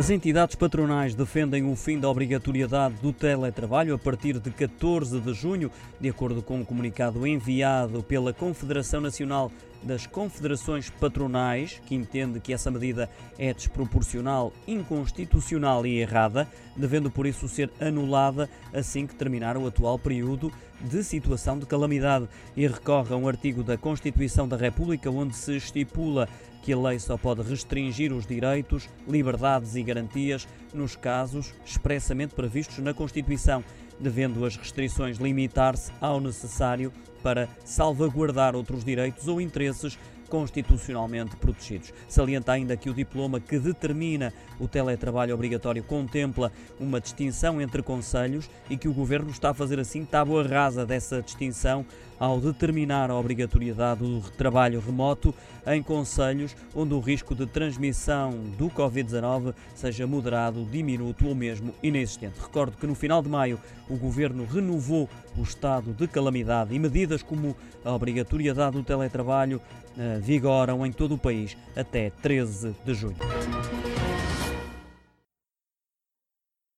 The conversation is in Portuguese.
As entidades patronais defendem o fim da obrigatoriedade do teletrabalho a partir de 14 de junho, de acordo com um comunicado enviado pela Confederação Nacional das Confederações Patronais, que entende que essa medida é desproporcional, inconstitucional e errada, devendo por isso ser anulada assim que terminar o atual período de situação de calamidade. E recorre a um artigo da Constituição da República onde se estipula que a lei só pode restringir os direitos, liberdades e garantias nos casos expressamente previstos na Constituição, devendo as restrições limitar-se ao necessário para salvaguardar outros direitos ou interesses constitucionalmente protegidos. Salienta ainda que o diploma que determina o teletrabalho obrigatório contempla uma distinção entre conselhos e que o governo está a fazer assim tábua rasa dessa distinção ao determinar a obrigatoriedade do trabalho remoto em conselhos onde o risco de transmissão do Covid-19 seja moderado, diminuto ou mesmo inexistente. Recordo que no final de maio o governo renovou o estado de calamidade e medidas como a obrigatoriedade do teletrabalho eh, vigoram em todo o país até 13 de junho.